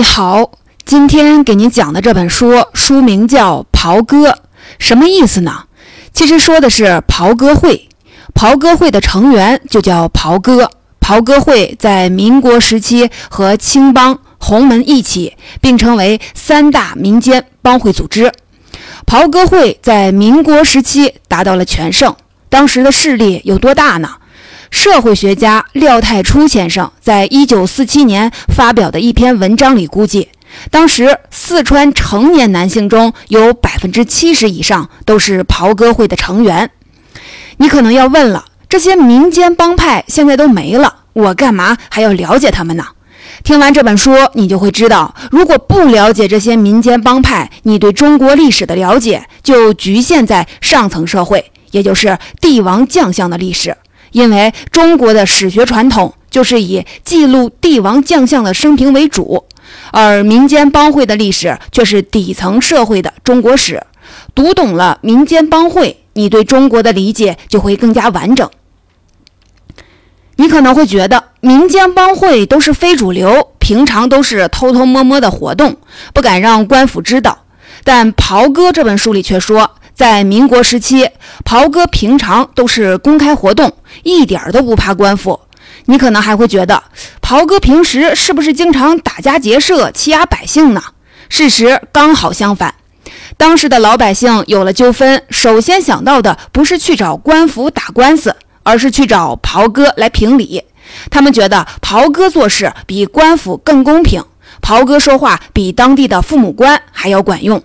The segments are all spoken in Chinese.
你好，今天给您讲的这本书书名叫《袍哥》，什么意思呢？其实说的是袍哥会，袍哥会的成员就叫袍哥。袍哥会在民国时期和青帮、洪门一起并称为三大民间帮会组织。袍哥会在民国时期达到了全盛，当时的势力有多大呢？社会学家廖太初先生在一九四七年发表的一篇文章里估计，当时四川成年男性中有百分之七十以上都是袍哥会的成员。你可能要问了，这些民间帮派现在都没了，我干嘛还要了解他们呢？听完这本书，你就会知道，如果不了解这些民间帮派，你对中国历史的了解就局限在上层社会，也就是帝王将相的历史。因为中国的史学传统就是以记录帝王将相的生平为主，而民间帮会的历史却是底层社会的中国史。读懂了民间帮会，你对中国的理解就会更加完整。你可能会觉得民间帮会都是非主流，平常都是偷偷摸摸的活动，不敢让官府知道。但袍哥这本书里却说，在民国时期，袍哥平常都是公开活动，一点都不怕官府。你可能还会觉得，袍哥平时是不是经常打家劫舍、欺压百姓呢？事实刚好相反，当时的老百姓有了纠纷，首先想到的不是去找官府打官司。而是去找袍哥来评理，他们觉得袍哥做事比官府更公平，袍哥说话比当地的父母官还要管用。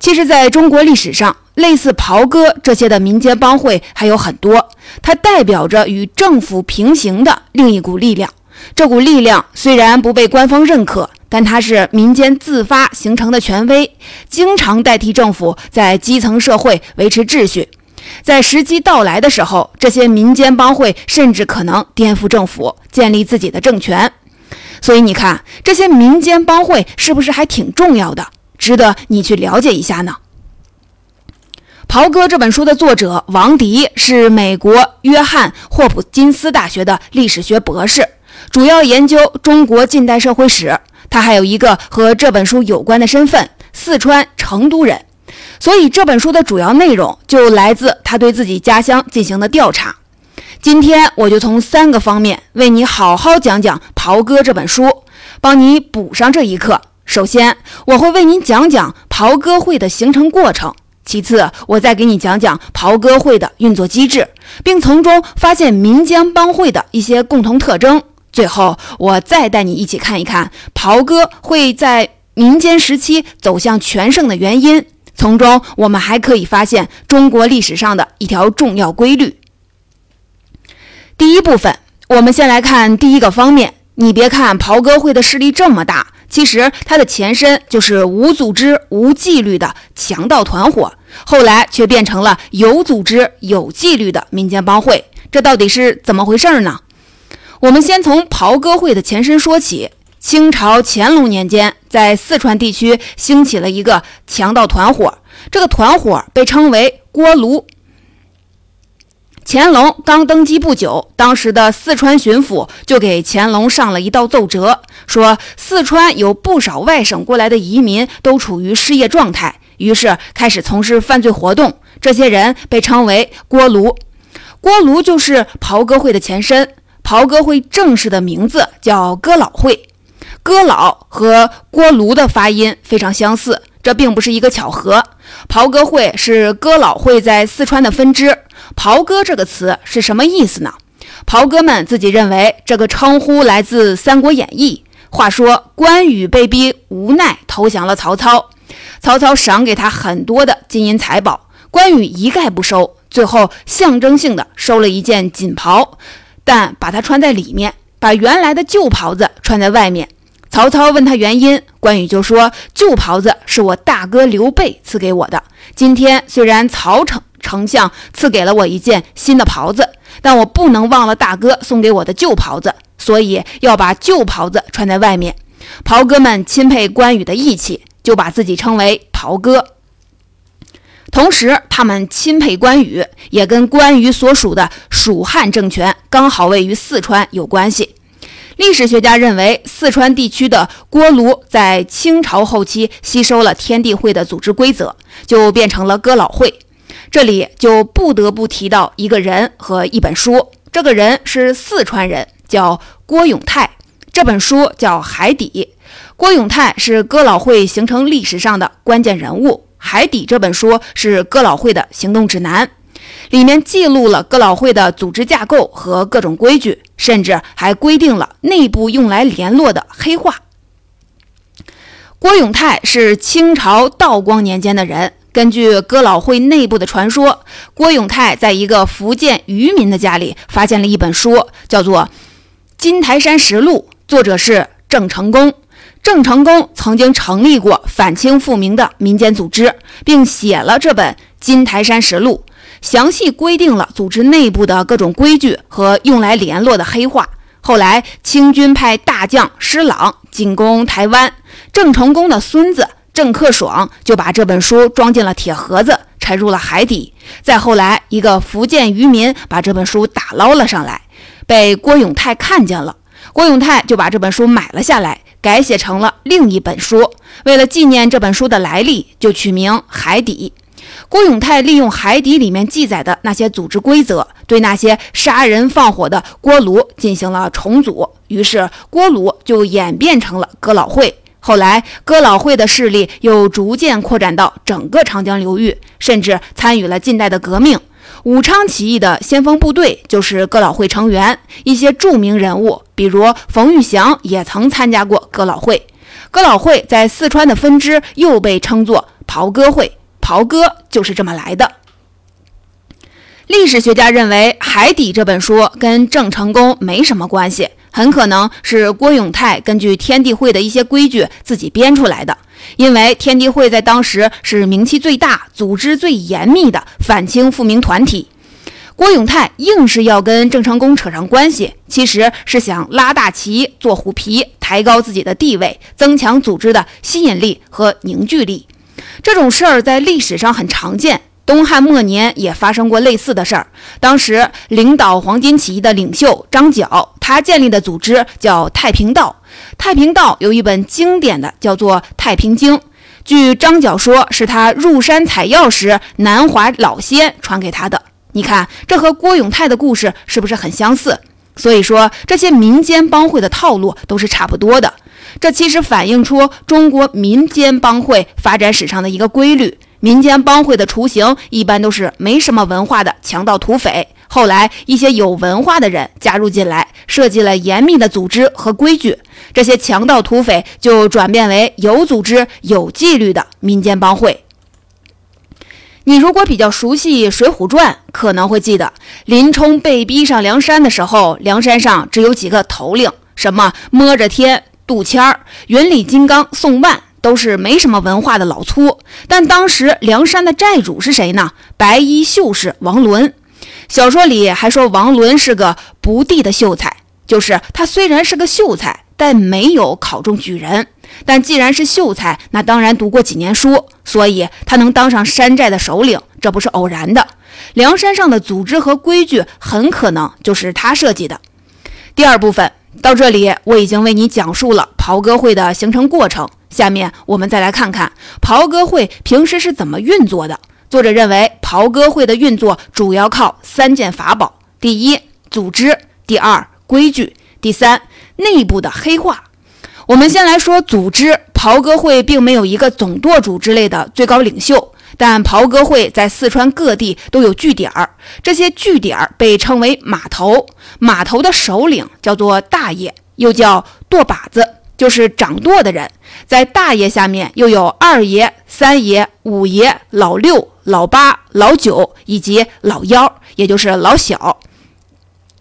其实，在中国历史上，类似袍哥这些的民间帮会还有很多，它代表着与政府平行的另一股力量。这股力量虽然不被官方认可，但它是民间自发形成的权威，经常代替政府在基层社会维持秩序。在时机到来的时候，这些民间帮会甚至可能颠覆政府，建立自己的政权。所以你看，这些民间帮会是不是还挺重要的，值得你去了解一下呢？《袍哥》这本书的作者王迪是美国约翰霍普金斯大学的历史学博士，主要研究中国近代社会史。他还有一个和这本书有关的身份——四川成都人。所以这本书的主要内容就来自他对自己家乡进行的调查。今天我就从三个方面为你好好讲讲《袍哥》这本书，帮你补上这一课。首先，我会为您讲讲袍哥会的形成过程；其次，我再给你讲讲袍哥会的运作机制，并从中发现民间帮会的一些共同特征；最后，我再带你一起看一看袍哥会在民间时期走向全盛的原因。从中，我们还可以发现中国历史上的一条重要规律。第一部分，我们先来看第一个方面。你别看袍哥会的势力这么大，其实它的前身就是无组织、无纪律的强盗团伙，后来却变成了有组织、有纪律的民间帮会。这到底是怎么回事呢？我们先从袍哥会的前身说起。清朝乾隆年间，在四川地区兴起了一个强盗团伙，这个团伙被称为锅炉。乾隆刚登基不久，当时的四川巡抚就给乾隆上了一道奏折，说四川有不少外省过来的移民都处于失业状态，于是开始从事犯罪活动。这些人被称为锅炉，锅炉就是袍哥会的前身。袍哥会正式的名字叫哥老会。哥老和锅炉的发音非常相似，这并不是一个巧合。袍哥会是哥老会在四川的分支。袍哥这个词是什么意思呢？袍哥们自己认为，这个称呼来自《三国演义》。话说关羽被逼无奈投降了曹操，曹操赏给他很多的金银财宝，关羽一概不收，最后象征性的收了一件锦袍，但把它穿在里面，把原来的旧袍子穿在外面。曹操问他原因，关羽就说：“旧袍子是我大哥刘备赐给我的。今天虽然曹丞丞相赐给了我一件新的袍子，但我不能忘了大哥送给我的旧袍子，所以要把旧袍子穿在外面。”袍哥们钦佩关羽的义气，就把自己称为袍哥。同时，他们钦佩关羽，也跟关羽所属的蜀汉政权刚好位于四川有关系。历史学家认为，四川地区的锅炉在清朝后期吸收了天地会的组织规则，就变成了哥老会。这里就不得不提到一个人和一本书，这个人是四川人，叫郭永泰。这本书叫《海底》，郭永泰是哥老会形成历史上的关键人物。《海底》这本书是哥老会的行动指南，里面记录了哥老会的组织架构和各种规矩，甚至还规定了内部用来联络的黑话。郭永泰是清朝道光年间的人。根据哥老会内部的传说，郭永泰在一个福建渔民的家里发现了一本书，叫做《金台山实录》，作者是郑成功。郑成功曾经成立过反清复明的民间组织，并写了这本《金台山实录》，详细规定了组织内部的各种规矩和用来联络的黑话。后来，清军派大将施琅进攻台湾，郑成功的孙子。郑克爽就把这本书装进了铁盒子，沉入了海底。再后来，一个福建渔民把这本书打捞了上来，被郭永泰看见了。郭永泰就把这本书买了下来，改写成了另一本书。为了纪念这本书的来历，就取名《海底》。郭永泰利用《海底》里面记载的那些组织规则，对那些杀人放火的锅炉进行了重组，于是锅炉就演变成了哥老会。后来，哥老会的势力又逐渐扩展到整个长江流域，甚至参与了近代的革命。武昌起义的先锋部队就是哥老会成员，一些著名人物，比如冯玉祥，也曾参加过哥老会。哥老会在四川的分支又被称作袍哥会，豪哥就是这么来的。历史学家认为，《海底》这本书跟郑成功没什么关系。很可能是郭永泰根据天地会的一些规矩自己编出来的，因为天地会在当时是名气最大、组织最严密的反清复明团体。郭永泰硬是要跟郑成功扯上关系，其实是想拉大旗、做虎皮，抬高自己的地位，增强组织的吸引力和凝聚力。这种事儿在历史上很常见。东汉末年也发生过类似的事儿。当时领导黄巾起义的领袖张角，他建立的组织叫太平道。太平道有一本经典的，叫做《太平经》。据张角说，是他入山采药时，南华老仙传给他的。你看，这和郭永泰的故事是不是很相似？所以说，这些民间帮会的套路都是差不多的。这其实反映出中国民间帮会发展史上的一个规律。民间帮会的雏形一般都是没什么文化的强盗土匪，后来一些有文化的人加入进来，设计了严密的组织和规矩，这些强盗土匪就转变为有组织、有纪律的民间帮会。你如果比较熟悉《水浒传》，可能会记得林冲被逼上梁山的时候，梁山上只有几个头领，什么摸着天、杜迁儿、云里金刚宋万。都是没什么文化的老粗，但当时梁山的寨主是谁呢？白衣秀士王伦。小说里还说王伦是个不第的秀才，就是他虽然是个秀才，但没有考中举人。但既然是秀才，那当然读过几年书，所以他能当上山寨的首领，这不是偶然的。梁山上的组织和规矩很可能就是他设计的。第二部分到这里，我已经为你讲述了袍哥会的形成过程。下面我们再来看看袍哥会平时是怎么运作的。作者认为，袍哥会的运作主要靠三件法宝：第一，组织；第二，规矩；第三，内部的黑话。我们先来说组织。袍哥会并没有一个总舵主之类的最高领袖，但袍哥会在四川各地都有据点儿，这些据点儿被称为码头。码头的首领叫做大爷，又叫舵把子。就是掌舵的人，在大爷下面又有二爷、三爷、五爷、老六、老八、老九以及老幺，也就是老小。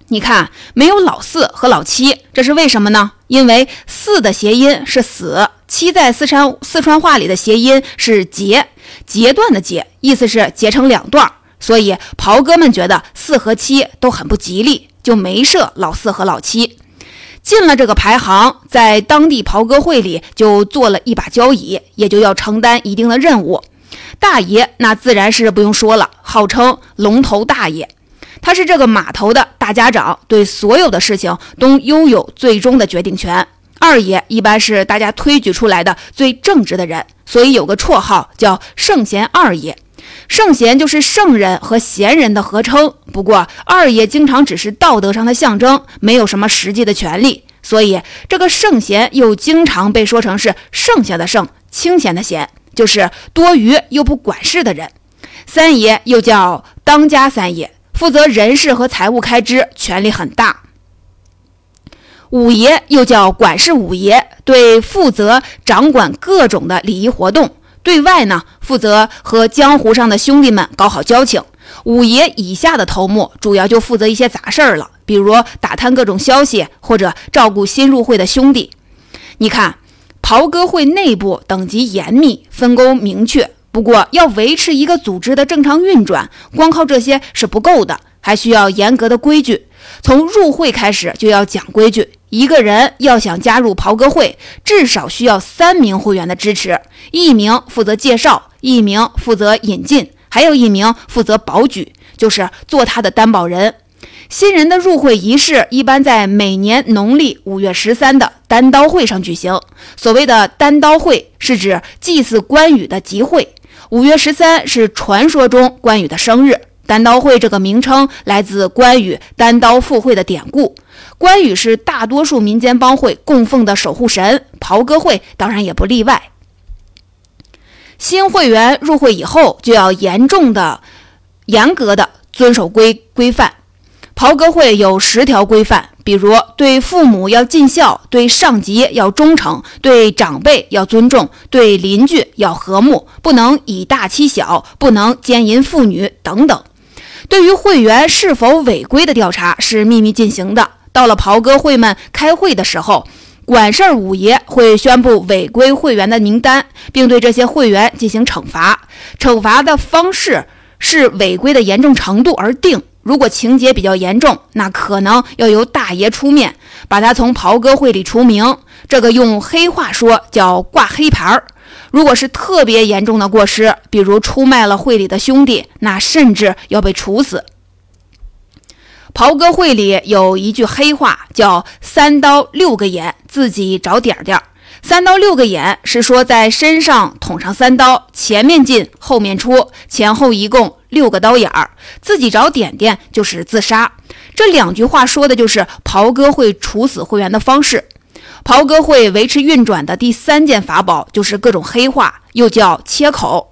你看，没有老四和老七，这是为什么呢？因为四的谐音是死，七在四川四川话里的谐音是截，截断的截，意思是截成两段。所以袍哥们觉得四和七都很不吉利，就没设老四和老七。进了这个排行，在当地袍哥会里就做了一把交椅，也就要承担一定的任务。大爷那自然是不用说了，号称龙头大爷。他是这个码头的大家长，对所有的事情都拥有最终的决定权。二爷一般是大家推举出来的最正直的人，所以有个绰号叫圣贤二爷。圣贤就是圣人和贤人的合称。不过二爷经常只是道德上的象征，没有什么实际的权利，所以这个圣贤又经常被说成是剩下的圣，清闲的闲，就是多余又不管事的人。三爷又叫当家三爷，负责人事和财务开支，权力很大。五爷又叫管事五爷，对负责掌管各种的礼仪活动，对外呢负责和江湖上的兄弟们搞好交情。五爷以下的头目主要就负责一些杂事儿了，比如打探各种消息或者照顾新入会的兄弟。你看，袍哥会内部等级严密，分工明确。不过要维持一个组织的正常运转，光靠这些是不够的，还需要严格的规矩。从入会开始就要讲规矩。一个人要想加入袍哥会，至少需要三名会员的支持：一名负责介绍，一名负责引进，还有一名负责保举，就是做他的担保人。新人的入会仪式一般在每年农历五月十三的单刀会上举行。所谓的单刀会，是指祭祀关羽的集会。五月十三是传说中关羽的生日。单刀会这个名称来自关羽单刀赴会的典故。关羽是大多数民间帮会供奉的守护神，袍哥会当然也不例外。新会员入会以后，就要严重的、严格的遵守规规范。袍哥会有十条规范，比如对父母要尽孝，对上级要忠诚，对长辈要尊重，对邻居要和睦，不能以大欺小，不能奸淫妇女等等。对于会员是否违规的调查是秘密进行的。到了袍哥会们开会的时候，管事儿五爷会宣布违规会员的名单，并对这些会员进行惩罚。惩罚的方式视违规的严重程度而定。如果情节比较严重，那可能要由大爷出面把他从袍哥会里除名。这个用黑话说叫挂黑牌儿。如果是特别严重的过失，比如出卖了会里的兄弟，那甚至要被处死。袍哥会里有一句黑话，叫“三刀六个眼，自己找点点”。三刀六个眼是说在身上捅上三刀，前面进，后面出，前后一共六个刀眼儿。自己找点点就是自杀。这两句话说的就是袍哥会处死会员的方式。袍哥会维持运转的第三件法宝就是各种黑话，又叫切口。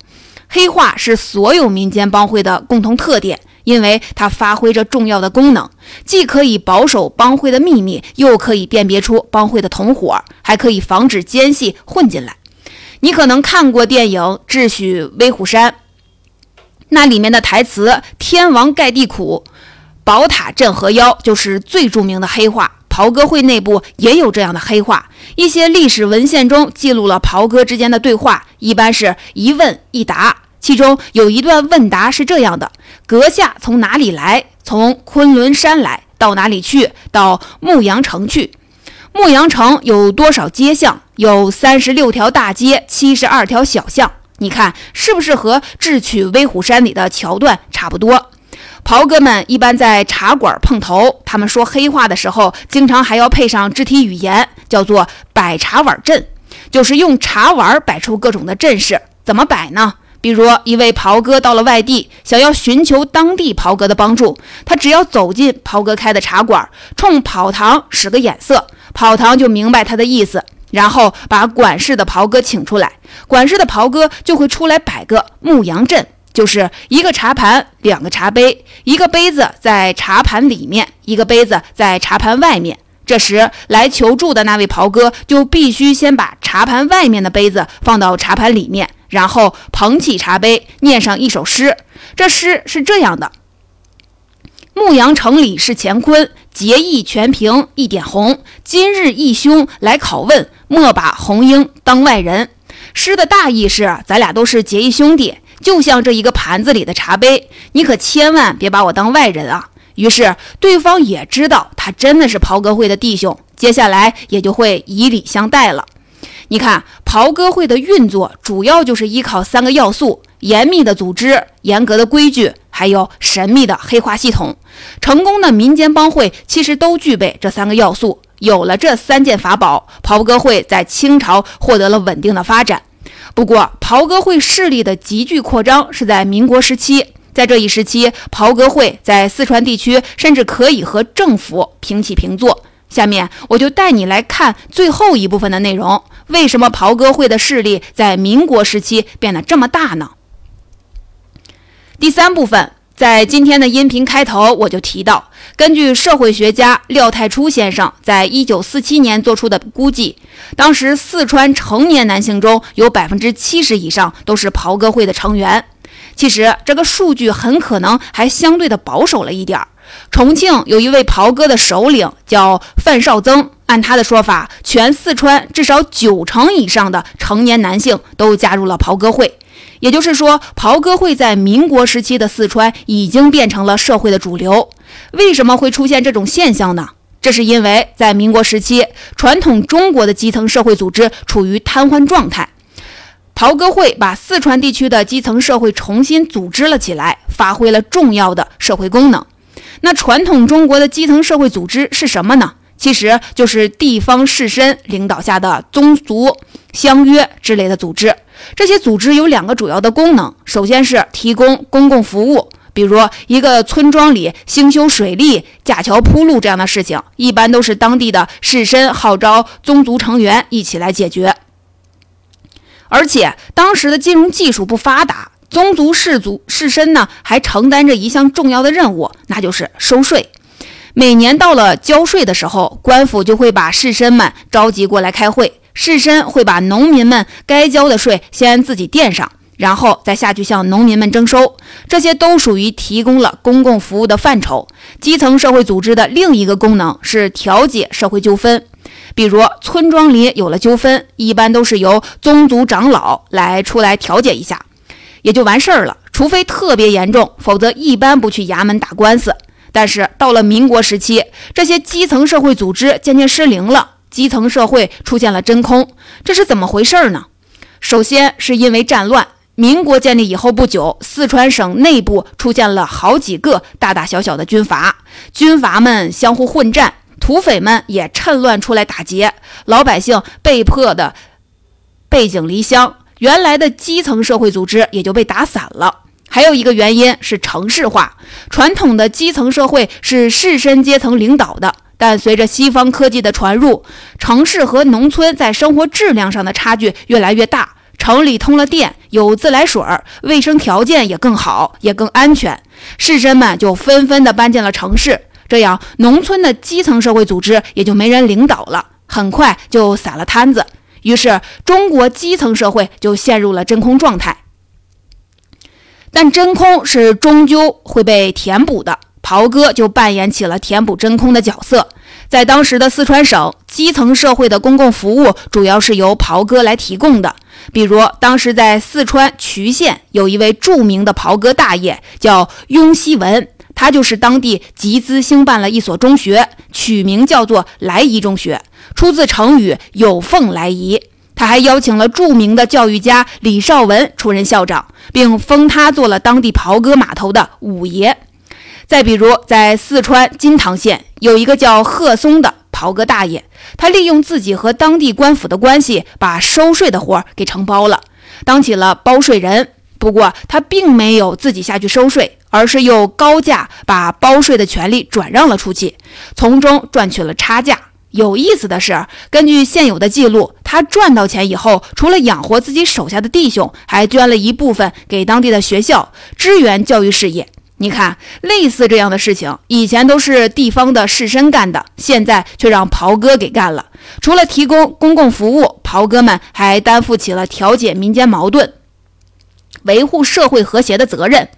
黑话是所有民间帮会的共同特点。因为它发挥着重要的功能，既可以保守帮会的秘密，又可以辨别出帮会的同伙，还可以防止奸细混进来。你可能看过电影《智取威虎山》，那里面的台词“天王盖地虎，宝塔镇河妖”就是最著名的黑话。袍哥会内部也有这样的黑话，一些历史文献中记录了袍哥之间的对话，一般是一问一答。其中有一段问答是这样的：阁下从哪里来？从昆仑山来。到哪里去？到牧羊城去。牧羊城有多少街巷？有三十六条大街，七十二条小巷。你看是不是和智取威虎山里的桥段差不多？袍哥们一般在茶馆碰头，他们说黑话的时候，经常还要配上肢体语言，叫做摆茶碗阵，就是用茶碗摆出各种的阵势。怎么摆呢？比如一位袍哥到了外地，想要寻求当地袍哥的帮助，他只要走进袍哥开的茶馆，冲跑堂使个眼色，跑堂就明白他的意思，然后把管事的袍哥请出来，管事的袍哥就会出来摆个牧羊阵，就是一个茶盘，两个茶杯，一个杯子在茶盘里面，一个杯子在茶盘外面。这时来求助的那位袍哥就必须先把茶盘外面的杯子放到茶盘里面。然后捧起茶杯，念上一首诗。这诗是这样的：牧羊城里是乾坤，结义全凭一点红。今日义兄来拷问，莫把红缨当外人。诗的大意是：咱俩都是结义兄弟，就像这一个盘子里的茶杯，你可千万别把我当外人啊！于是对方也知道他真的是袍哥会的弟兄，接下来也就会以礼相待了。你看，袍哥会的运作主要就是依靠三个要素：严密的组织、严格的规矩，还。有神秘的黑化系统。成功的民间帮会其实都具备这三个要素。有了这三件法宝，袍哥会在清朝获得了稳定的发展。不过，袍哥会势力的急剧扩张是在民国时期。在这一时期，袍哥会在四川地区甚至可以和政府平起平坐。下面我就带你来看最后一部分的内容：为什么袍哥会的势力在民国时期变得这么大呢？第三部分，在今天的音频开头我就提到，根据社会学家廖太初先生在一九四七年做出的估计，当时四川成年男性中有百分之七十以上都是袍哥会的成员。其实这个数据很可能还相对的保守了一点儿。重庆有一位袍哥的首领叫范绍曾，按他的说法，全四川至少九成以上的成年男性都加入了袍哥会。也就是说，袍哥会在民国时期的四川已经变成了社会的主流。为什么会出现这种现象呢？这是因为在民国时期，传统中国的基层社会组织处于瘫痪状态。袍哥会把四川地区的基层社会重新组织了起来，发挥了重要的社会功能。那传统中国的基层社会组织是什么呢？其实就是地方士绅领导下的宗族、乡约之类的组织。这些组织有两个主要的功能，首先是提供公共服务，比如一个村庄里兴修水利、架桥铺路这样的事情，一般都是当地的士绅号召宗族成员一起来解决。而且当时的金融技术不发达，宗族氏族士绅呢还承担着一项重要的任务，那就是收税。每年到了交税的时候，官府就会把士绅们召集过来开会，士绅会把农民们该交的税先自己垫上，然后再下去向农民们征收。这些都属于提供了公共服务的范畴。基层社会组织的另一个功能是调解社会纠纷。比如村庄里有了纠纷，一般都是由宗族长老来出来调解一下，也就完事儿了。除非特别严重，否则一般不去衙门打官司。但是到了民国时期，这些基层社会组织渐渐失灵了，基层社会出现了真空，这是怎么回事呢？首先是因为战乱。民国建立以后不久，四川省内部出现了好几个大大小小的军阀，军阀们相互混战。土匪们也趁乱出来打劫，老百姓被迫的背井离乡，原来的基层社会组织也就被打散了。还有一个原因是城市化，传统的基层社会是士绅阶层领导的，但随着西方科技的传入，城市和农村在生活质量上的差距越来越大。城里通了电，有自来水儿，卫生条件也更好，也更安全，士绅们就纷纷的搬进了城市。这样，农村的基层社会组织也就没人领导了，很快就散了摊子。于是，中国基层社会就陷入了真空状态。但真空是终究会被填补的，袍哥就扮演起了填补真空的角色。在当时的四川省，基层社会的公共服务主要是由袍哥来提供的。比如，当时在四川渠县有一位著名的袍哥大爷，叫雍熙文。他就是当地集资兴办了一所中学，取名叫做来仪中学，出自成语“有凤来仪”。他还邀请了著名的教育家李绍文出任校长，并封他做了当地袍哥码头的五爷。再比如，在四川金堂县有一个叫贺松的袍哥大爷，他利用自己和当地官府的关系，把收税的活儿给承包了，当起了包税人。不过，他并没有自己下去收税，而是用高价把包税的权利转让了出去，从中赚取了差价。有意思的是，根据现有的记录，他赚到钱以后，除了养活自己手下的弟兄，还捐了一部分给当地的学校，支援教育事业。你看，类似这样的事情，以前都是地方的士绅干的，现在却让袍哥给干了。除了提供公共服务，袍哥们还担负起了调解民间矛盾。维护社会和谐的责任。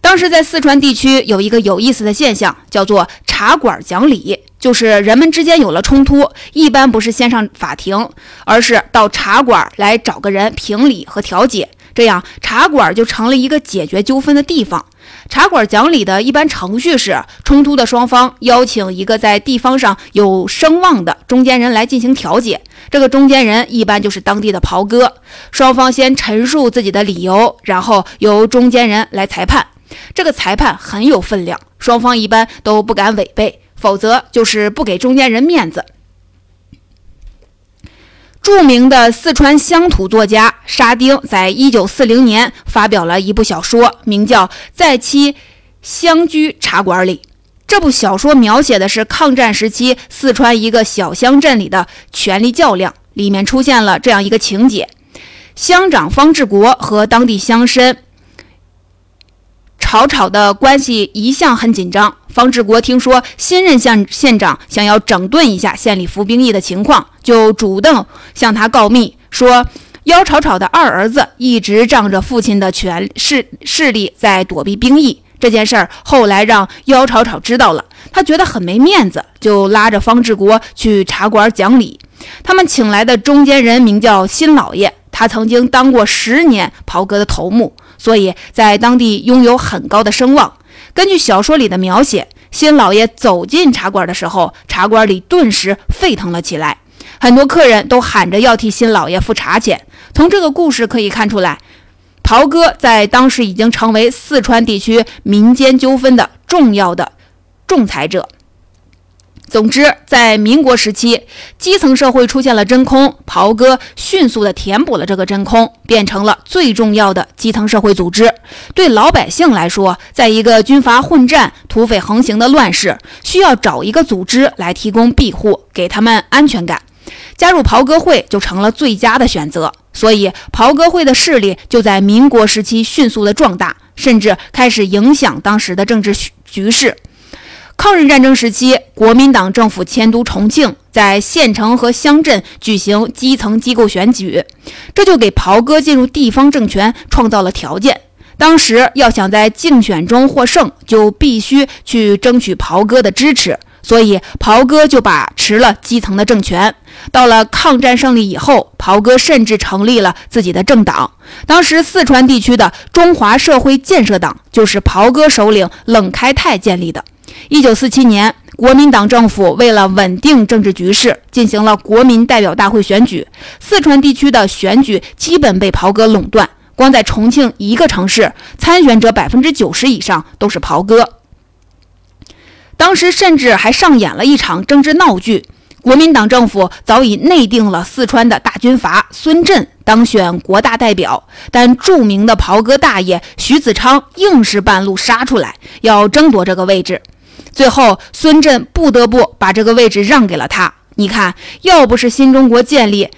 当时在四川地区有一个有意思的现象，叫做茶馆讲理，就是人们之间有了冲突，一般不是先上法庭，而是到茶馆来找个人评理和调解，这样茶馆就成了一个解决纠纷的地方。茶馆讲理的一般程序是，冲突的双方邀请一个在地方上有声望的中间人来进行调解。这个中间人一般就是当地的袍哥。双方先陈述自己的理由，然后由中间人来裁判。这个裁判很有分量，双方一般都不敢违背，否则就是不给中间人面子。著名的四川乡土作家沙丁在一九四零年发表了一部小说，名叫《在其乡居茶馆里》。这部小说描写的是抗战时期四川一个小乡镇里的权力较量，里面出现了这样一个情节：乡长方志国和当地乡绅吵吵的关系一向很紧张。方志国听说新任县县长想要整顿一下县里服兵役的情况，就主动向他告密，说姚吵吵的二儿子一直仗着父亲的权势势力在躲避兵役。这件事儿后来让姚吵吵知道了，他觉得很没面子，就拉着方志国去茶馆讲理。他们请来的中间人名叫新老爷，他曾经当过十年袍哥的头目，所以在当地拥有很高的声望。根据小说里的描写，新老爷走进茶馆的时候，茶馆里顿时沸腾了起来，很多客人都喊着要替新老爷付茶钱。从这个故事可以看出来，袍哥在当时已经成为四川地区民间纠纷的重要的仲裁者。总之，在民国时期，基层社会出现了真空，袍哥迅速地填补了这个真空，变成了最重要的基层社会组织。对老百姓来说，在一个军阀混战、土匪横行的乱世，需要找一个组织来提供庇护，给他们安全感。加入袍哥会就成了最佳的选择。所以，袍哥会的势力就在民国时期迅速的壮大，甚至开始影响当时的政治局势。抗日战争时期，国民党政府迁都重庆，在县城和乡镇举行基层机构选举，这就给袍哥进入地方政权创造了条件。当时要想在竞选中获胜，就必须去争取袍哥的支持，所以袍哥就把持了基层的政权。到了抗战胜利以后，袍哥甚至成立了自己的政党。当时四川地区的中华社会建设党就是袍哥首领冷开泰建立的。一九四七年，国民党政府为了稳定政治局势，进行了国民代表大会选举。四川地区的选举基本被袍哥垄断，光在重庆一个城市，参选者百分之九十以上都是袍哥。当时甚至还上演了一场政治闹剧。国民党政府早已内定了四川的大军阀孙震当选国大代表，但著名的袍哥大爷徐子昌硬是半路杀出来，要争夺这个位置。最后，孙震不得不把这个位置让给了他。你看，要不是新中国建立，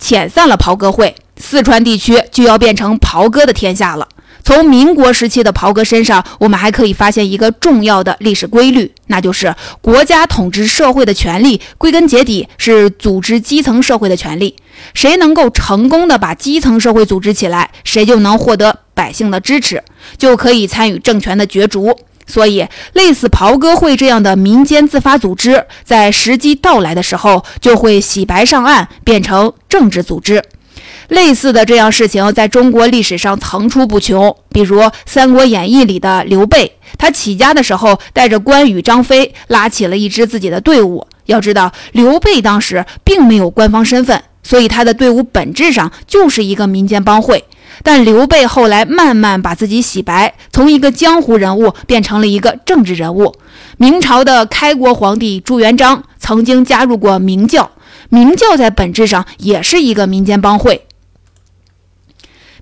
遣散了袍哥会，四川地区就要变成袍哥的天下了。从民国时期的袍哥身上，我们还可以发现一个重要的历史规律，那就是国家统治社会的权利，归根结底是组织基层社会的权利。谁能够成功的把基层社会组织起来，谁就能获得百姓的支持，就可以参与政权的角逐。所以，类似袍哥会这样的民间自发组织，在时机到来的时候，就会洗白上岸，变成政治组织。类似的这样事情，在中国历史上层出不穷。比如《三国演义》里的刘备，他起家的时候，带着关羽、张飞，拉起了一支自己的队伍。要知道，刘备当时并没有官方身份，所以他的队伍本质上就是一个民间帮会。但刘备后来慢慢把自己洗白，从一个江湖人物变成了一个政治人物。明朝的开国皇帝朱元璋曾经加入过明教，明教在本质上也是一个民间帮会。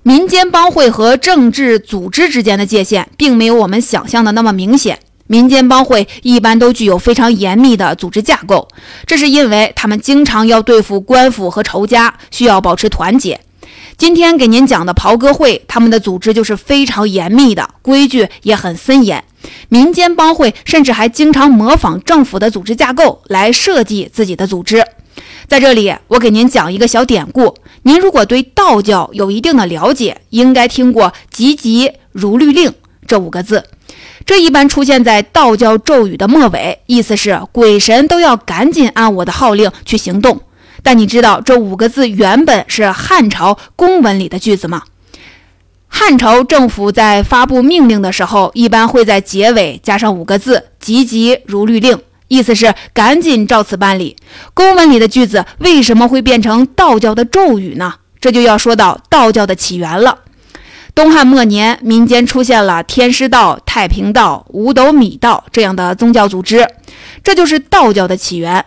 民间帮会和政治组织之间的界限，并没有我们想象的那么明显。民间帮会一般都具有非常严密的组织架构，这是因为他们经常要对付官府和仇家，需要保持团结。今天给您讲的袍哥会，他们的组织就是非常严密的，规矩也很森严。民间帮会甚至还经常模仿政府的组织架构来设计自己的组织。在这里，我给您讲一个小典故。您如果对道教有一定的了解，应该听过“急急如律令”这五个字。这一般出现在道教咒语的末尾，意思是鬼神都要赶紧按我的号令去行动。但你知道这五个字原本是汉朝公文里的句子吗？汉朝政府在发布命令的时候，一般会在结尾加上五个字“急急如律令”，意思是赶紧照此办理。公文里的句子为什么会变成道教的咒语呢？这就要说到道教的起源了。东汉末年，民间出现了天师道、太平道、五斗米道这样的宗教组织，这就是道教的起源。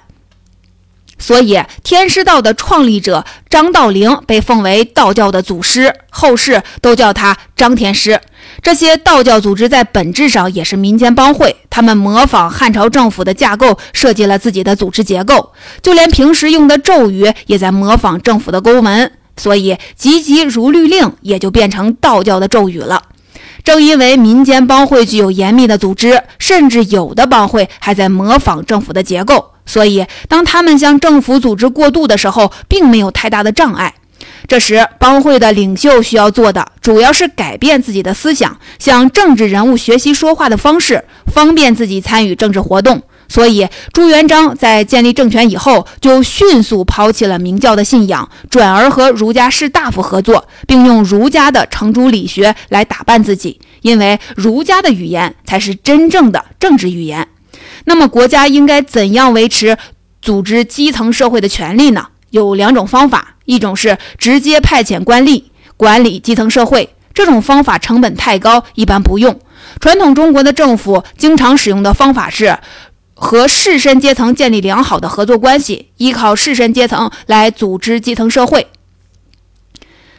所以，天师道的创立者张道陵被奉为道教的祖师，后世都叫他张天师。这些道教组织在本质上也是民间帮会，他们模仿汉朝政府的架构，设计了自己的组织结构，就连平时用的咒语也在模仿政府的公文。所以，急急如律令也就变成道教的咒语了。正因为民间帮会具有严密的组织，甚至有的帮会还在模仿政府的结构，所以当他们向政府组织过渡的时候，并没有太大的障碍。这时，帮会的领袖需要做的，主要是改变自己的思想，向政治人物学习说话的方式，方便自己参与政治活动。所以，朱元璋在建立政权以后，就迅速抛弃了明教的信仰，转而和儒家士大夫合作，并用儒家的程朱理学来打扮自己，因为儒家的语言才是真正的政治语言。那么，国家应该怎样维持组织基层社会的权利呢？有两种方法，一种是直接派遣官吏管理基层社会，这种方法成本太高，一般不用。传统中国的政府经常使用的方法是。和士绅阶层建立良好的合作关系，依靠士绅阶层来组织基层社会。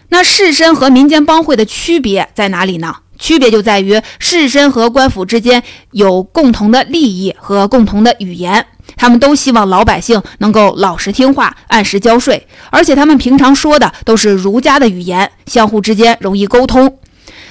那士绅和民间帮会的区别在哪里呢？区别就在于士绅和官府之间有共同的利益和共同的语言，他们都希望老百姓能够老实听话、按时交税，而且他们平常说的都是儒家的语言，相互之间容易沟通。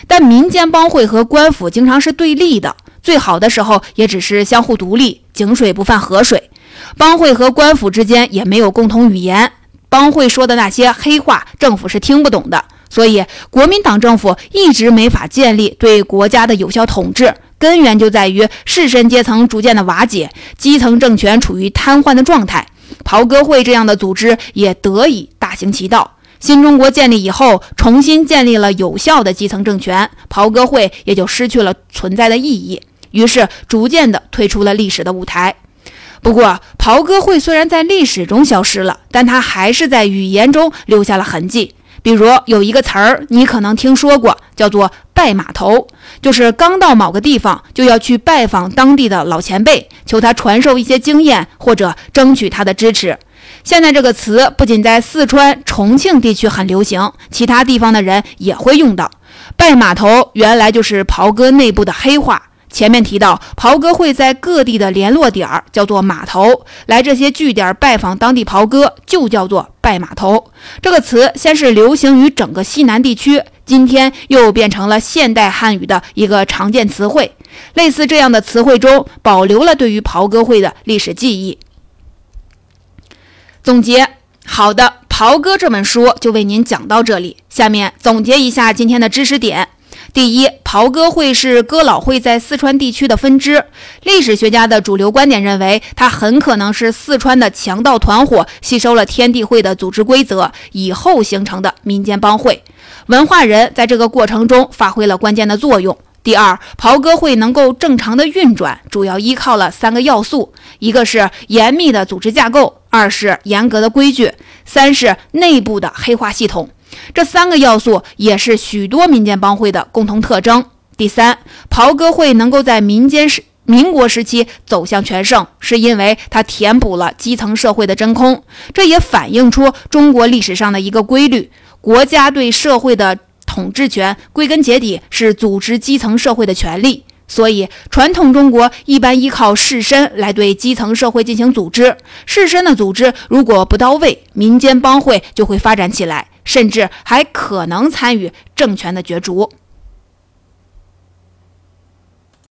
但民间帮会和官府经常是对立的。最好的时候也只是相互独立，井水不犯河水。帮会和官府之间也没有共同语言，帮会说的那些黑话，政府是听不懂的。所以，国民党政府一直没法建立对国家的有效统治，根源就在于士绅阶层逐渐的瓦解，基层政权处于瘫痪的状态。袍哥会这样的组织也得以大行其道。新中国建立以后，重新建立了有效的基层政权，袍哥会也就失去了存在的意义。于是，逐渐地退出了历史的舞台。不过，袍哥会虽然在历史中消失了，但它还是在语言中留下了痕迹。比如，有一个词儿，你可能听说过，叫做“拜码头”，就是刚到某个地方，就要去拜访当地的老前辈，求他传授一些经验，或者争取他的支持。现在这个词不仅在四川、重庆地区很流行，其他地方的人也会用到。拜码头原来就是袍哥内部的黑话。前面提到，袍哥会在各地的联络点儿叫做码头，来这些据点拜访当地袍哥就叫做拜码头。这个词先是流行于整个西南地区，今天又变成了现代汉语的一个常见词汇。类似这样的词汇中，保留了对于袍哥会的历史记忆。总结，好的，《袍哥》这本书就为您讲到这里。下面总结一下今天的知识点。第一，袍哥会是哥老会在四川地区的分支。历史学家的主流观点认为，它很可能是四川的强盗团伙吸收了天地会的组织规则以后形成的民间帮会。文化人在这个过程中发挥了关键的作用。第二，袍哥会能够正常的运转，主要依靠了三个要素：一个是严密的组织架构，二是严格的规矩，三是内部的黑化系统。这三个要素也是许多民间帮会的共同特征。第三，袍哥会能够在民间时民国时期走向全盛，是因为它填补了基层社会的真空。这也反映出中国历史上的一个规律：国家对社会的统治权，归根结底是组织基层社会的权利。所以，传统中国一般依靠士绅来对基层社会进行组织。士绅的组织如果不到位，民间帮会就会发展起来。甚至还可能参与政权的角逐。